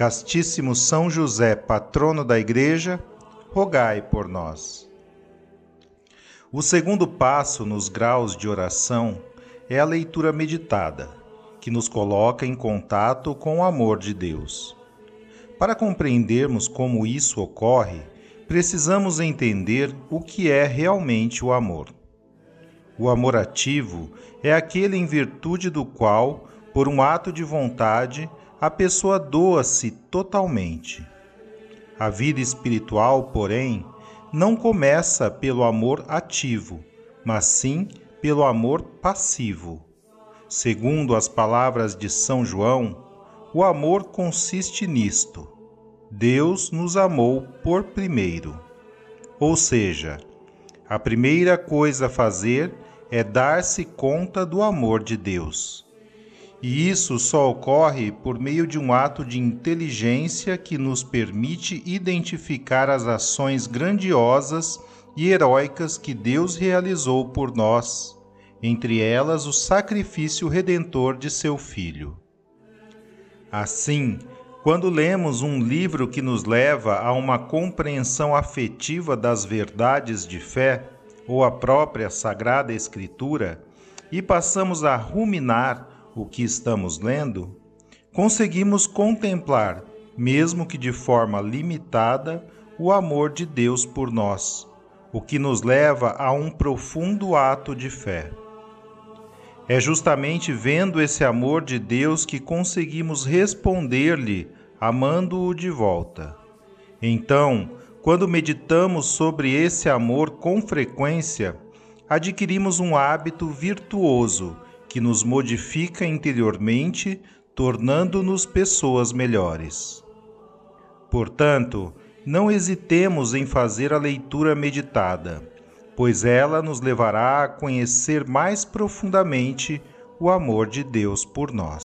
Castíssimo São José, patrono da Igreja, rogai por nós. O segundo passo nos graus de oração é a leitura meditada, que nos coloca em contato com o amor de Deus. Para compreendermos como isso ocorre, precisamos entender o que é realmente o amor. O amor ativo é aquele em virtude do qual, por um ato de vontade, a pessoa doa-se totalmente. A vida espiritual, porém, não começa pelo amor ativo, mas sim pelo amor passivo. Segundo as palavras de São João, o amor consiste nisto: Deus nos amou por primeiro. Ou seja, a primeira coisa a fazer é dar-se conta do amor de Deus. E isso só ocorre por meio de um ato de inteligência que nos permite identificar as ações grandiosas e heróicas que Deus realizou por nós, entre elas o sacrifício redentor de seu Filho. Assim, quando lemos um livro que nos leva a uma compreensão afetiva das verdades de fé, ou a própria Sagrada Escritura, e passamos a ruminar o que estamos lendo, conseguimos contemplar, mesmo que de forma limitada, o amor de Deus por nós, o que nos leva a um profundo ato de fé. É justamente vendo esse amor de Deus que conseguimos responder-lhe amando-o de volta. Então, quando meditamos sobre esse amor com frequência, adquirimos um hábito virtuoso que nos modifica interiormente, tornando-nos pessoas melhores. Portanto, não hesitemos em fazer a leitura meditada, pois ela nos levará a conhecer mais profundamente o amor de Deus por nós.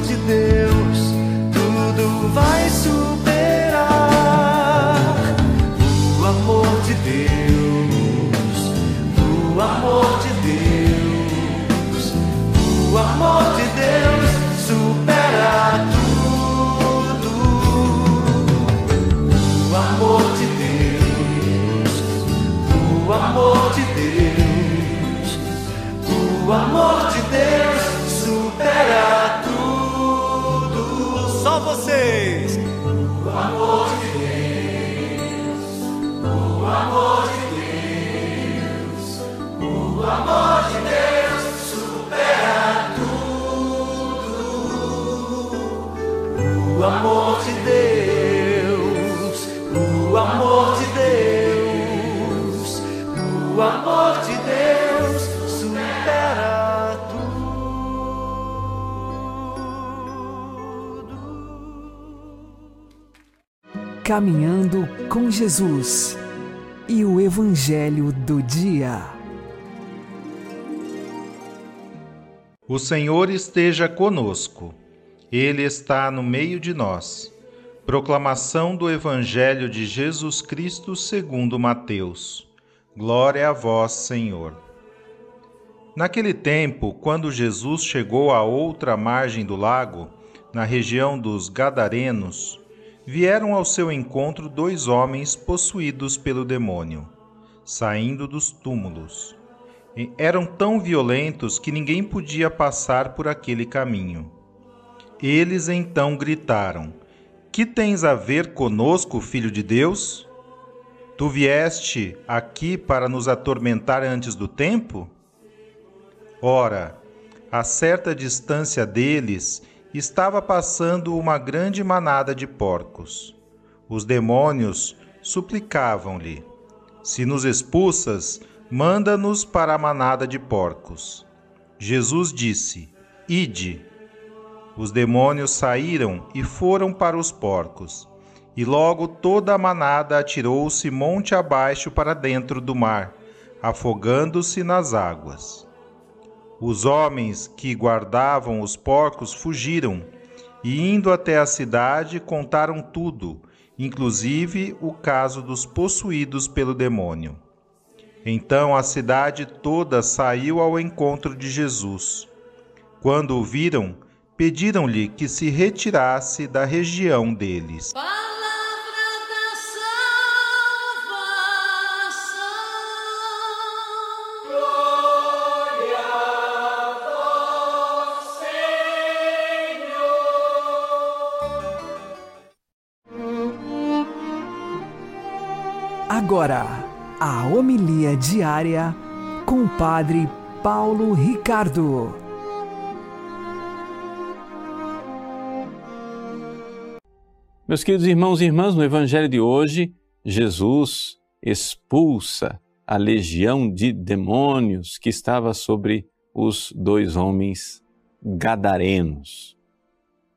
de Deus. Caminhando com Jesus e o Evangelho do Dia. O Senhor esteja conosco, Ele está no meio de nós. Proclamação do Evangelho de Jesus Cristo segundo Mateus. Glória a vós, Senhor. Naquele tempo, quando Jesus chegou à outra margem do lago, na região dos Gadarenos, vieram ao seu encontro dois homens possuídos pelo demônio, saindo dos túmulos. Eram tão violentos que ninguém podia passar por aquele caminho. Eles então gritaram: Que tens a ver conosco, filho de Deus? Tu vieste aqui para nos atormentar antes do tempo? Ora, a certa distância deles, estava passando uma grande manada de porcos. Os demônios suplicavam-lhe: Se nos expulsas, manda-nos para a manada de porcos. Jesus disse: Ide. Os demônios saíram e foram para os porcos. E logo toda a manada atirou-se monte abaixo para dentro do mar, afogando-se nas águas. Os homens que guardavam os porcos fugiram e, indo até a cidade, contaram tudo, inclusive o caso dos possuídos pelo demônio. Então a cidade toda saiu ao encontro de Jesus. Quando o viram, pediram-lhe que se retirasse da região deles. Agora a homilia diária com o Padre Paulo Ricardo. Meus queridos irmãos e irmãs, no Evangelho de hoje, Jesus expulsa a legião de demônios que estava sobre os dois homens Gadarenos.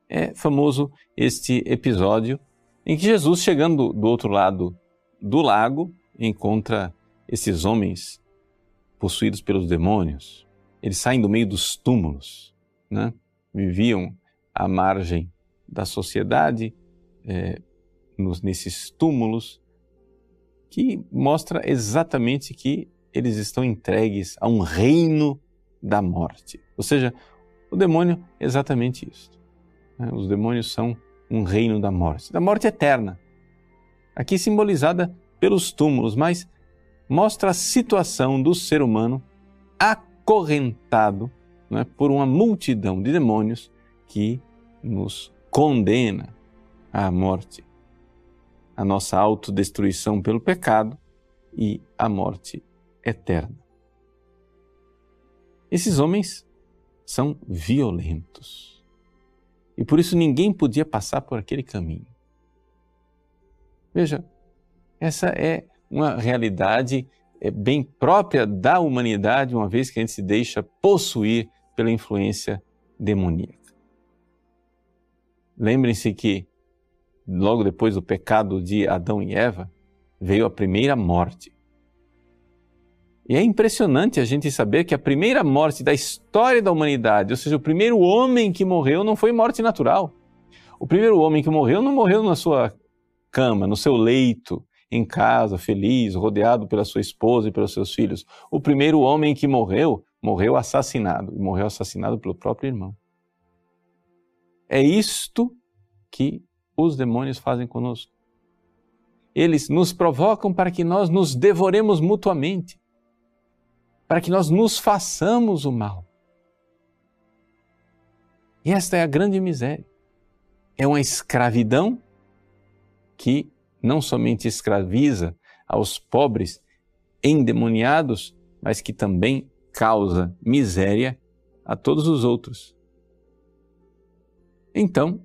É famoso este episódio em que Jesus, chegando do outro lado do lago, encontra esses homens possuídos pelos demônios. Eles saem do meio dos túmulos, né? viviam à margem da sociedade, é, nos, nesses túmulos, que mostra exatamente que eles estão entregues a um reino da morte. Ou seja, o demônio é exatamente isso. Né? Os demônios são um reino da morte, da morte eterna. Aqui simbolizada pelos túmulos, mas mostra a situação do ser humano acorrentado né, por uma multidão de demônios que nos condena à morte, a nossa autodestruição pelo pecado e a morte eterna. Esses homens são violentos e por isso ninguém podia passar por aquele caminho. Veja, essa é uma realidade é, bem própria da humanidade, uma vez que a gente se deixa possuir pela influência demoníaca. Lembrem-se que, logo depois do pecado de Adão e Eva, veio a primeira morte. E é impressionante a gente saber que a primeira morte da história da humanidade, ou seja, o primeiro homem que morreu, não foi morte natural. O primeiro homem que morreu não morreu na sua cama, no seu leito, em casa, feliz, rodeado pela sua esposa e pelos seus filhos. O primeiro homem que morreu, morreu assassinado, e morreu assassinado pelo próprio irmão. É isto que os demônios fazem conosco. Eles nos provocam para que nós nos devoremos mutuamente, para que nós nos façamos o mal. E esta é a grande miséria. É uma escravidão que não somente escraviza aos pobres endemoniados, mas que também causa miséria a todos os outros. Então,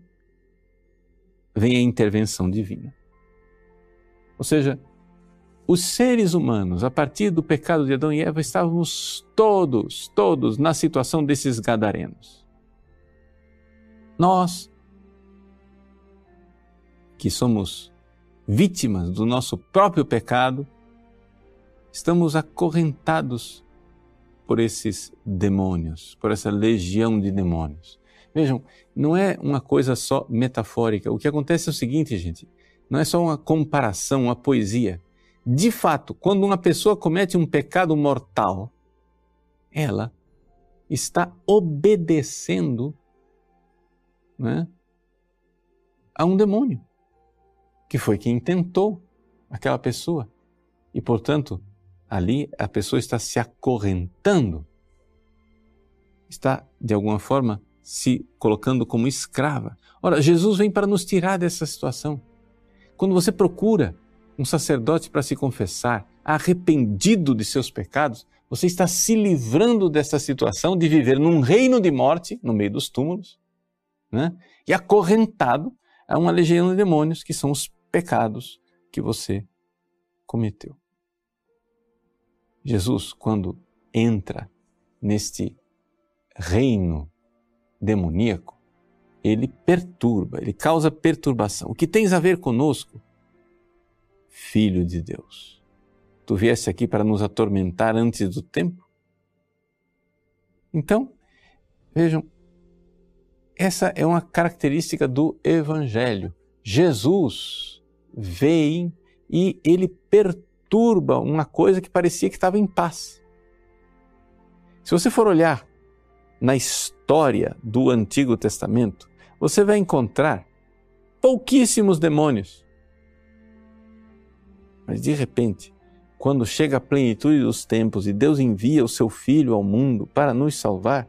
vem a intervenção divina. Ou seja, os seres humanos, a partir do pecado de Adão e Eva, estávamos todos, todos na situação desses gadarenos. Nós, que somos vítimas do nosso próprio pecado, estamos acorrentados por esses demônios, por essa legião de demônios. Vejam, não é uma coisa só metafórica. O que acontece é o seguinte, gente: não é só uma comparação, uma poesia. De fato, quando uma pessoa comete um pecado mortal, ela está obedecendo né, a um demônio, que foi quem tentou aquela pessoa. E, portanto, ali a pessoa está se acorrentando, está, de alguma forma, se colocando como escrava. Ora, Jesus vem para nos tirar dessa situação. Quando você procura um sacerdote para se confessar, arrependido de seus pecados, você está se livrando dessa situação de viver num reino de morte, no meio dos túmulos, né? e acorrentado a uma legião de demônios, que são os pecados que você cometeu. Jesus, quando entra neste reino demoníaco, ele perturba, ele causa perturbação. O que tens a ver conosco? Filho de Deus. Tu vieste aqui para nos atormentar antes do tempo? Então, vejam, essa é uma característica do Evangelho. Jesus vem e ele perturba uma coisa que parecia que estava em paz. Se você for olhar na história do Antigo Testamento, você vai encontrar pouquíssimos demônios. Mas de repente, quando chega a plenitude dos tempos e Deus envia o seu Filho ao mundo para nos salvar,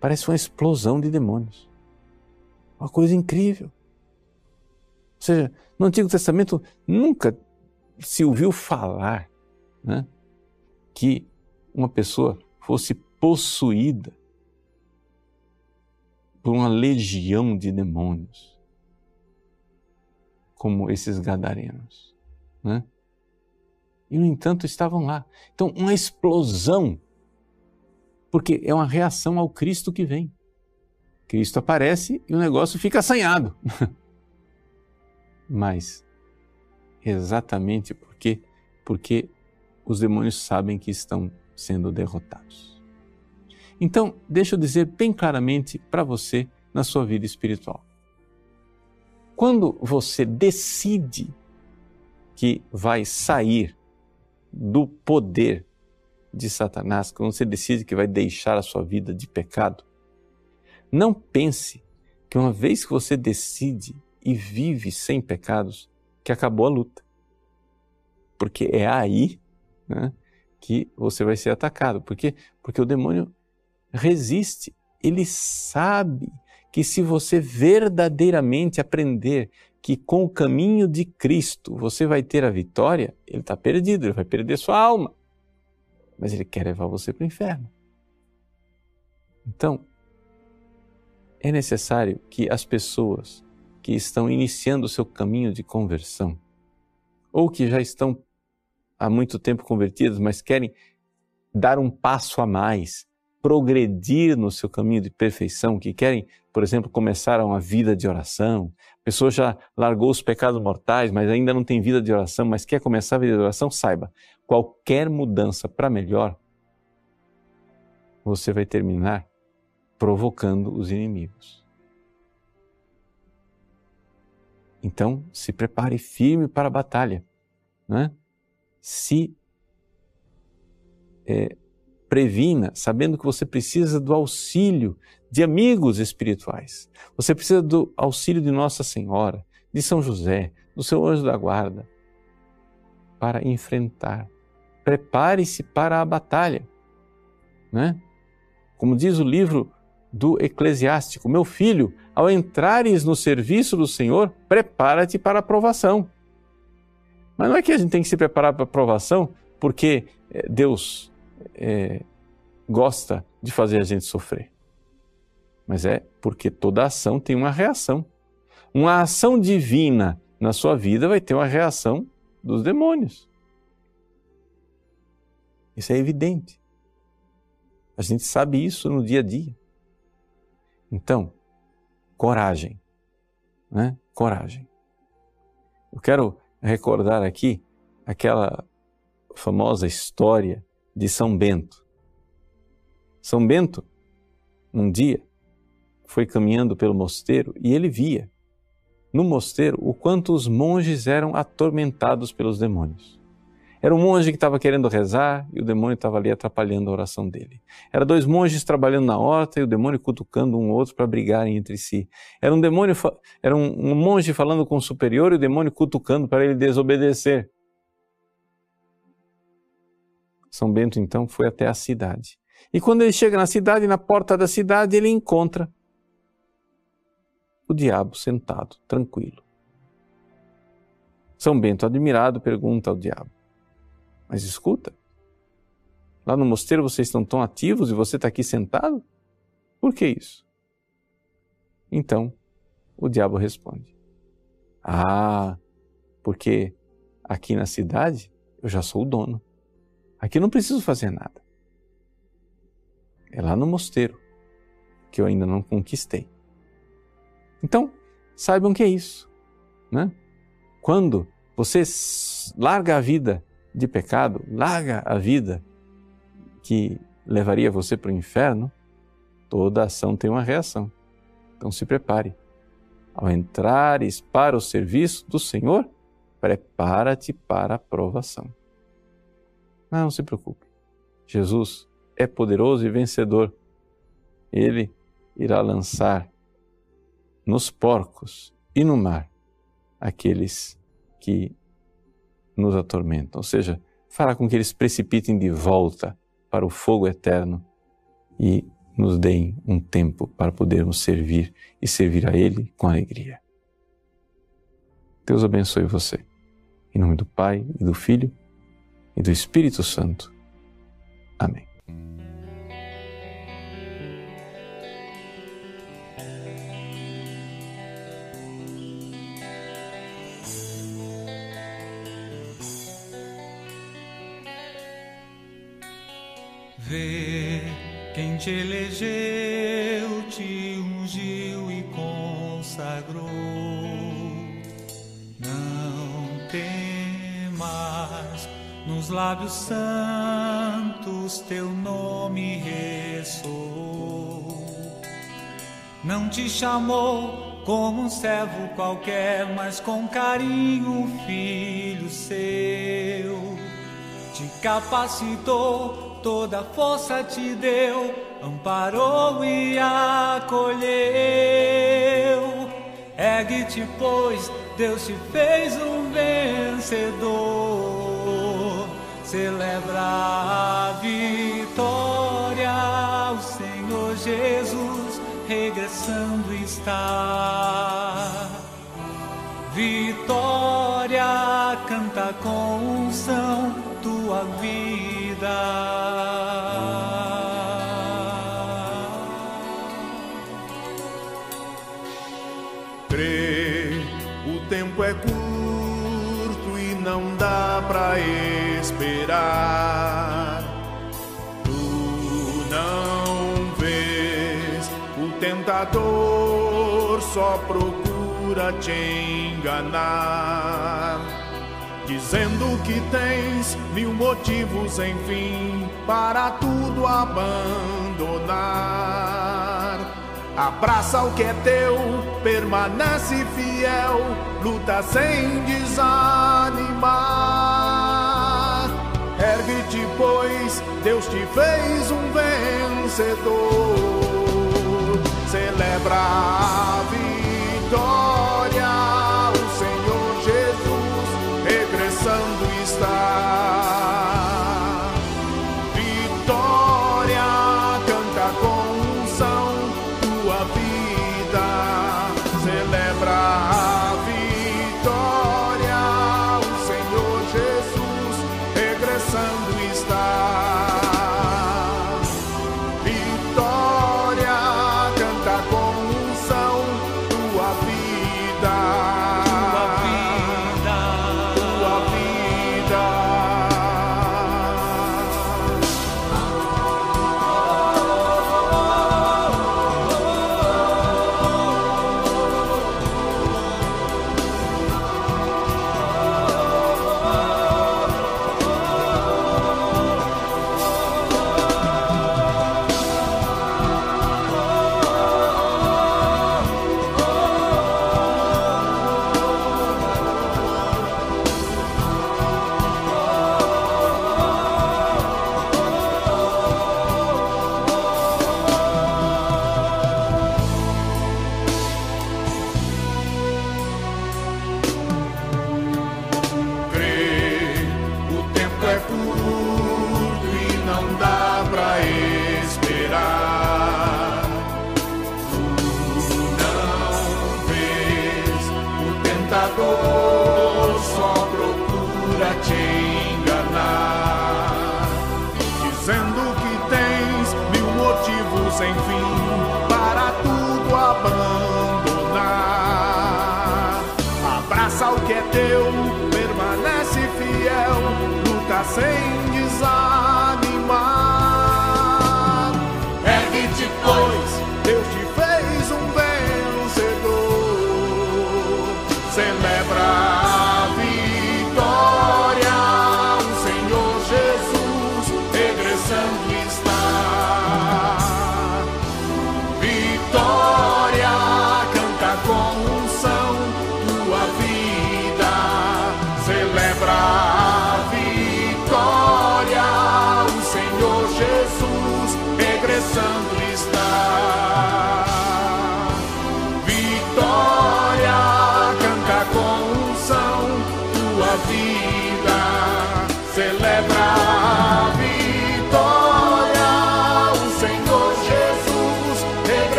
parece uma explosão de demônios. Uma coisa incrível. Seja, no Antigo Testamento nunca se ouviu falar né, que uma pessoa fosse possuída por uma legião de demônios, como esses gadarenos. Né? E, no entanto, estavam lá. Então, uma explosão, porque é uma reação ao Cristo que vem. Cristo aparece e o negócio fica assanhado. Mas exatamente porque porque os demônios sabem que estão sendo derrotados. Então, deixa eu dizer bem claramente para você na sua vida espiritual. Quando você decide que vai sair do poder de Satanás, quando você decide que vai deixar a sua vida de pecado, não pense que uma vez que você decide e vive sem pecados, que acabou a luta. Porque é aí né, que você vai ser atacado. Por quê? Porque o demônio resiste. Ele sabe que se você verdadeiramente aprender que com o caminho de Cristo você vai ter a vitória, ele está perdido, ele vai perder sua alma. Mas ele quer levar você para o inferno. Então, é necessário que as pessoas que estão iniciando o seu caminho de conversão, ou que já estão há muito tempo convertidas, mas querem dar um passo a mais, progredir no seu caminho de perfeição, que querem, por exemplo, começar uma vida de oração, a pessoa já largou os pecados mortais, mas ainda não tem vida de oração, mas quer começar a vida de oração, saiba, qualquer mudança para melhor, você vai terminar provocando os inimigos. Então, se prepare firme para a batalha. Né? Se é, previna, sabendo que você precisa do auxílio de amigos espirituais. Você precisa do auxílio de Nossa Senhora, de São José, do seu anjo da guarda, para enfrentar. Prepare-se para a batalha. Né? Como diz o livro do Eclesiástico: Meu filho, ao entrares no serviço do Senhor, prepara-te para a provação. Mas não é que a gente tem que se preparar para a provação porque eh, Deus é, gosta de fazer a gente sofrer. Mas é porque toda ação tem uma reação. Uma ação divina na sua vida vai ter uma reação dos demônios. Isso é evidente. A gente sabe isso no dia a dia. Então, coragem, né? Coragem. Eu quero recordar aqui aquela famosa história de São Bento. São Bento, um dia, foi caminhando pelo mosteiro e ele via no mosteiro o quanto os monges eram atormentados pelos demônios. Era um monge que estava querendo rezar e o demônio estava ali atrapalhando a oração dele. Era dois monges trabalhando na horta e o demônio cutucando um outro para brigarem entre si. Era um demônio, era um, um monge falando com o superior e o demônio cutucando para ele desobedecer. São Bento então foi até a cidade. E quando ele chega na cidade, na porta da cidade, ele encontra o diabo sentado, tranquilo. São Bento, admirado, pergunta ao diabo: mas escuta, lá no mosteiro vocês estão tão ativos e você está aqui sentado? Por que isso? Então, o diabo responde: Ah, porque aqui na cidade eu já sou o dono. Aqui não preciso fazer nada. É lá no mosteiro que eu ainda não conquistei. Então, saibam que é isso. Né? Quando você larga a vida de pecado, larga a vida que levaria você para o inferno, toda ação tem uma reação. Então se prepare. Ao entrares para o serviço do Senhor, prepara-te para a provação. Não, se preocupe. Jesus é poderoso e vencedor. Ele irá lançar nos porcos e no mar aqueles que nos atormentam, ou seja, fará com que eles precipitem de volta para o fogo eterno e nos deem um tempo para podermos servir e servir a Ele com alegria. Deus abençoe você. Em nome do Pai e do Filho e do Espírito Santo. Amém. ver quem te elegeu, te ungiu e consagrou. Não temas, nos lábios santos teu nome ressoou. Não te chamou como um servo qualquer, mas com carinho, filho seu. Te capacitou toda força te deu, amparou e acolheu. Ergue-te, pois Deus te fez um vencedor. Celebra a vitória, o Senhor Jesus regressando está. Vitória, canta com unção tua vida. tempo é curto e não dá pra esperar. Tu não vês o tentador só procura te enganar. Dizendo que tens mil motivos, enfim, para tudo abandonar Abraça o que é teu, permanece fiel, luta sem desanimar. Ergue-te, pois Deus te fez um vencedor. Celebra a vitória, o sem fim.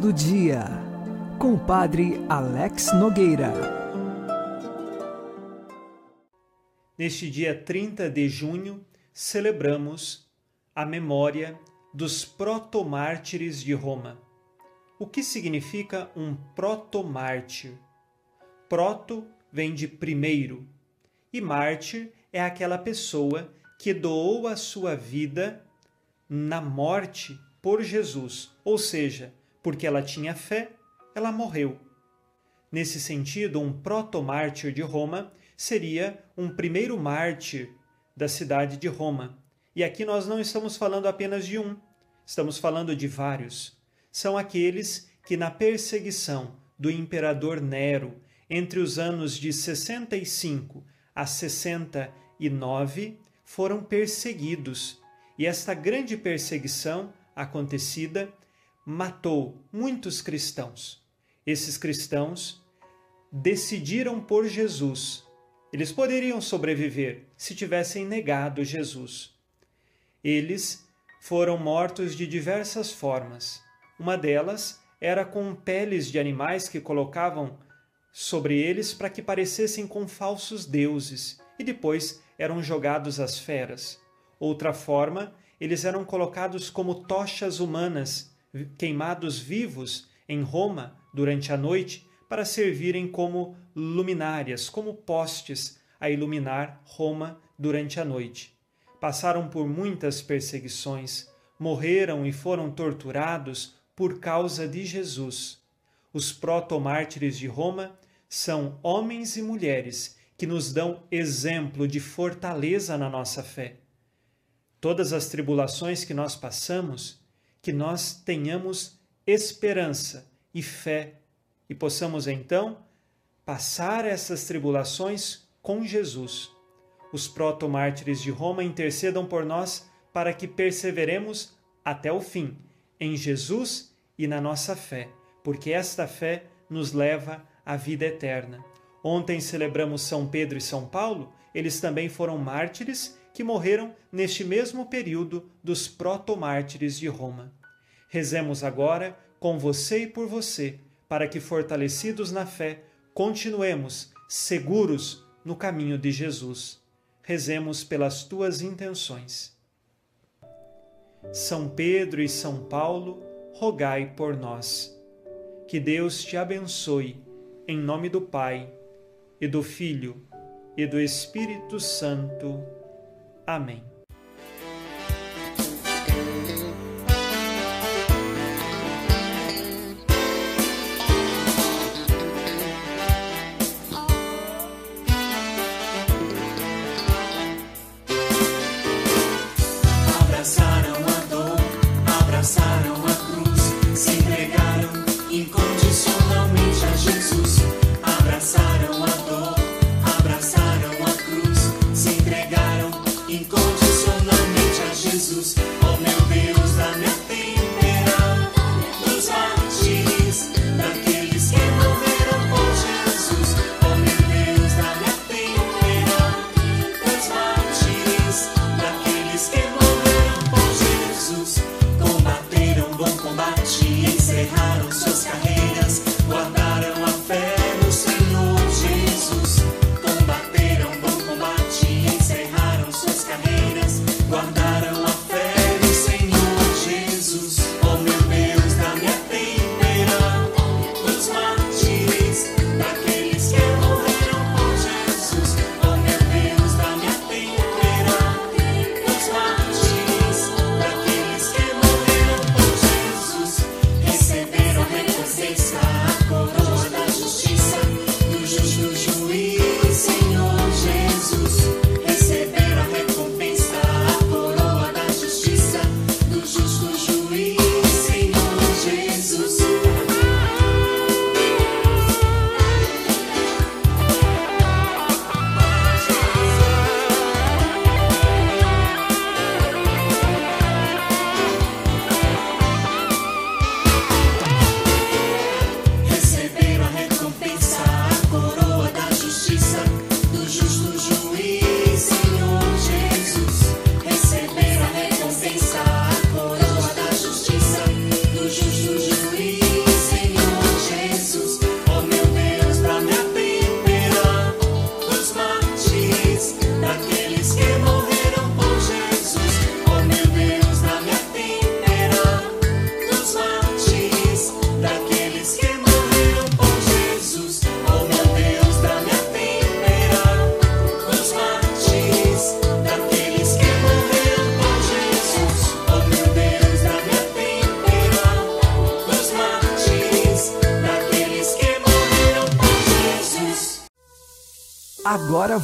Do Dia, com o Padre Alex Nogueira. Neste dia 30 de junho, celebramos a memória dos protomártires de Roma. O que significa um protomártir? Proto vem de primeiro e mártir é aquela pessoa que doou a sua vida na morte por Jesus, ou seja, porque ela tinha fé, ela morreu. Nesse sentido, um protomártir de Roma seria um primeiro mártir da cidade de Roma. E aqui nós não estamos falando apenas de um, estamos falando de vários. São aqueles que, na perseguição do imperador Nero, entre os anos de 65 a 69, foram perseguidos. E esta grande perseguição acontecida matou muitos cristãos. Esses cristãos decidiram por Jesus. Eles poderiam sobreviver se tivessem negado Jesus. Eles foram mortos de diversas formas. Uma delas era com peles de animais que colocavam sobre eles para que parecessem com falsos deuses e depois eram jogados às feras. Outra forma, eles eram colocados como tochas humanas, queimados vivos em Roma durante a noite para servirem como luminárias, como postes a iluminar Roma durante a noite. Passaram por muitas perseguições, morreram e foram torturados por causa de Jesus. Os protomártires de Roma são homens e mulheres que nos dão exemplo de fortaleza na nossa fé. Todas as tribulações que nós passamos, que nós tenhamos esperança e fé e possamos então passar essas tribulações com Jesus. Os protomártires de Roma intercedam por nós para que perseveremos até o fim em Jesus e na nossa fé, porque esta fé nos leva à vida eterna. Ontem celebramos São Pedro e São Paulo, eles também foram mártires que morreram neste mesmo período dos protomártires de Roma. Rezemos agora com você e por você, para que, fortalecidos na fé, continuemos seguros no caminho de Jesus. Rezemos pelas tuas intenções. São Pedro e São Paulo, rogai por nós. Que Deus te abençoe, em nome do Pai, e do Filho, e do Espírito Santo. Amém.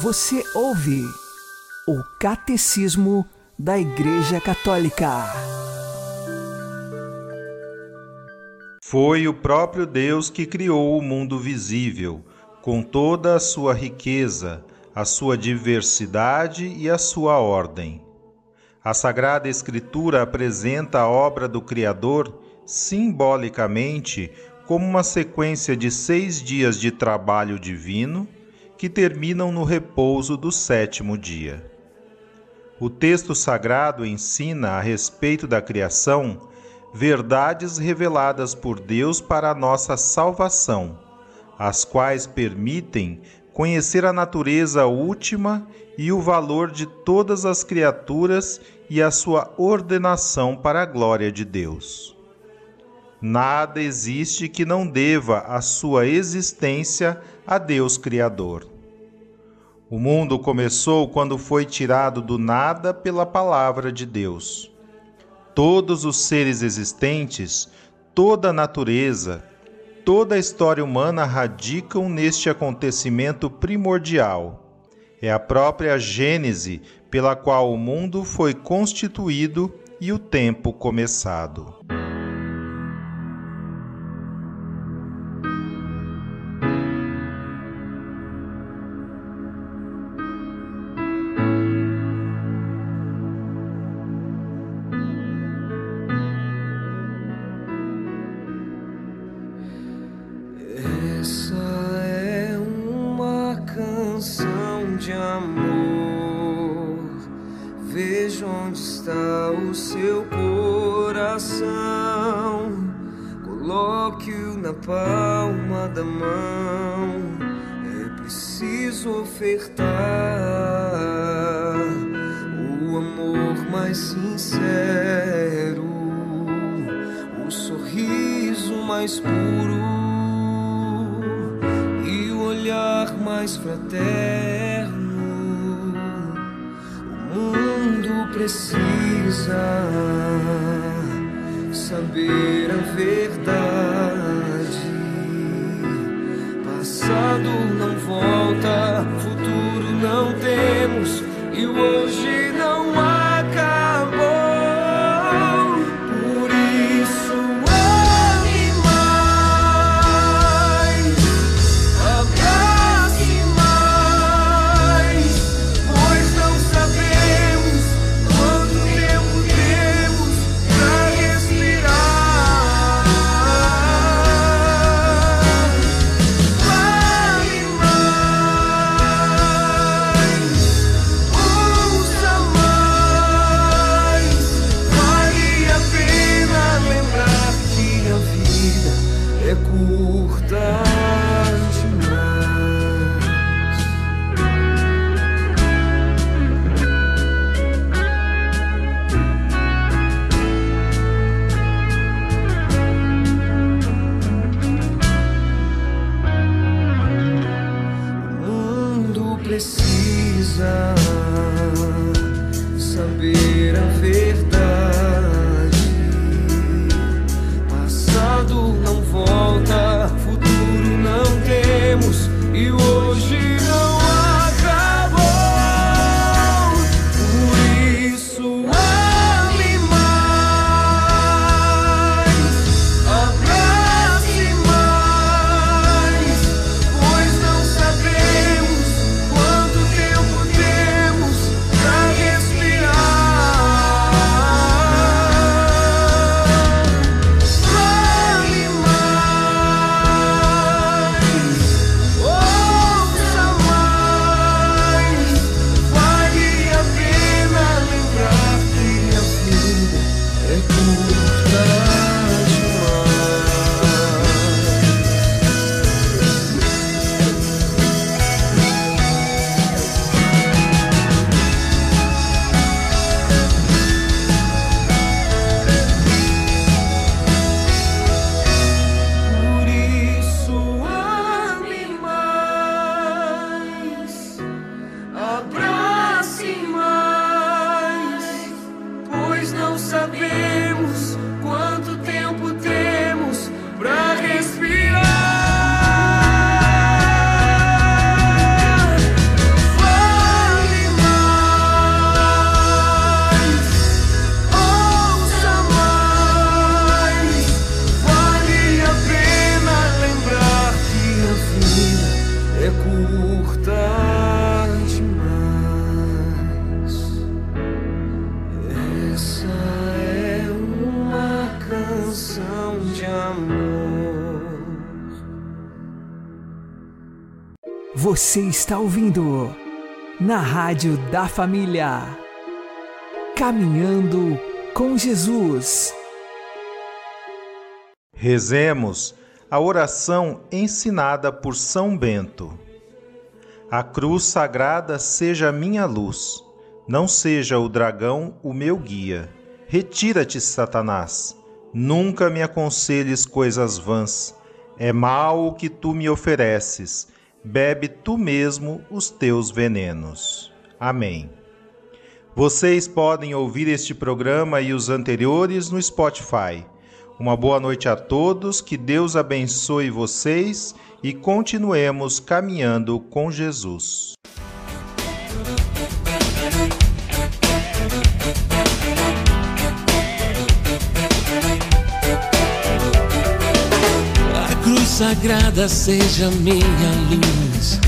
Você ouve o Catecismo da Igreja Católica. Foi o próprio Deus que criou o mundo visível, com toda a sua riqueza, a sua diversidade e a sua ordem. A Sagrada Escritura apresenta a obra do Criador simbolicamente como uma sequência de seis dias de trabalho divino que terminam no repouso do sétimo dia. O texto sagrado ensina a respeito da criação verdades reveladas por Deus para a nossa salvação, as quais permitem conhecer a natureza última e o valor de todas as criaturas e a sua ordenação para a glória de Deus. Nada existe que não deva a sua existência a Deus Criador. O mundo começou quando foi tirado do nada pela palavra de Deus. Todos os seres existentes, toda a natureza, toda a história humana radicam neste acontecimento primordial. É a própria Gênese pela qual o mundo foi constituído e o tempo começado. Você está ouvindo na Rádio da Família. Caminhando com Jesus. Rezemos a oração ensinada por São Bento. A cruz sagrada seja minha luz, não seja o dragão o meu guia. Retira-te, Satanás. Nunca me aconselhes coisas vãs. É mal o que tu me ofereces. Bebe tu mesmo os teus venenos. Amém. Vocês podem ouvir este programa e os anteriores no Spotify. Uma boa noite a todos, que Deus abençoe vocês e continuemos caminhando com Jesus. Sagrada seja minha luz,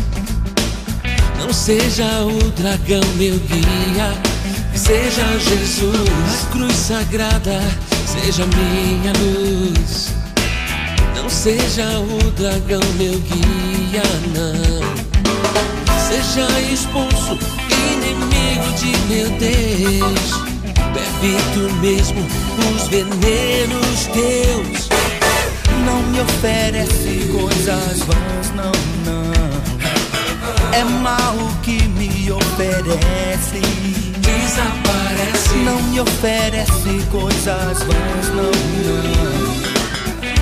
não seja o dragão meu guia seja Jesus, a cruz sagrada, seja minha luz. Não seja o dragão meu guia, não. Seja expulso, inimigo de meu Deus. Bebe tu mesmo os venenos teus. Não me oferece coisas vãs, não, não. É mal que me oferece desaparece. Não me oferece coisas vãs, não, não.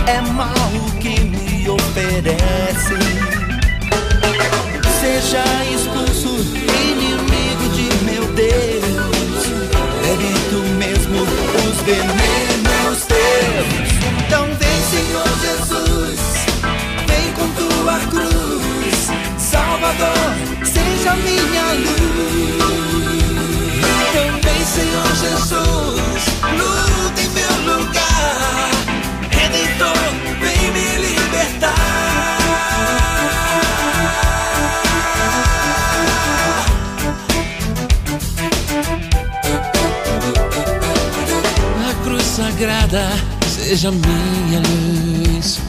É mal que me oferece. Seja expulso, inimigo de meu Deus. Bebe tu mesmo os venenos teus. Então Senhor Jesus, vem com tua cruz. Salvador, seja minha luz. Senhor Jesus, luta em meu lugar. Redentor, vem me libertar. A cruz sagrada seja minha luz.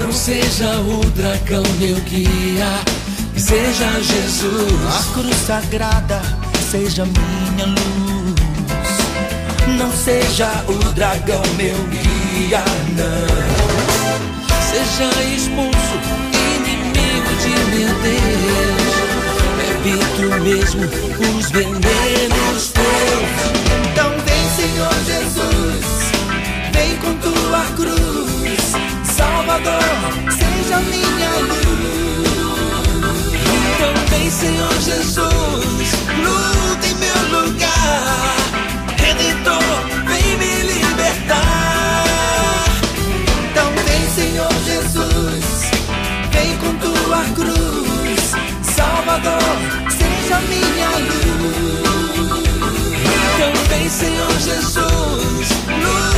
Não seja o dragão meu guia, que seja Jesus. A cruz sagrada seja minha luz. Não seja o dragão meu guia, não. Seja expulso, inimigo de meu Deus. Tu mesmo os venenos teus. Então vem, Senhor Jesus, vem com tua cruz. Salvador, seja minha luz. Então vem, Senhor Jesus, luta em meu lugar. Redentor, vem me libertar. Então vem, Senhor Jesus, vem com tua cruz. Salvador, seja minha luz. Então vem, Senhor Jesus.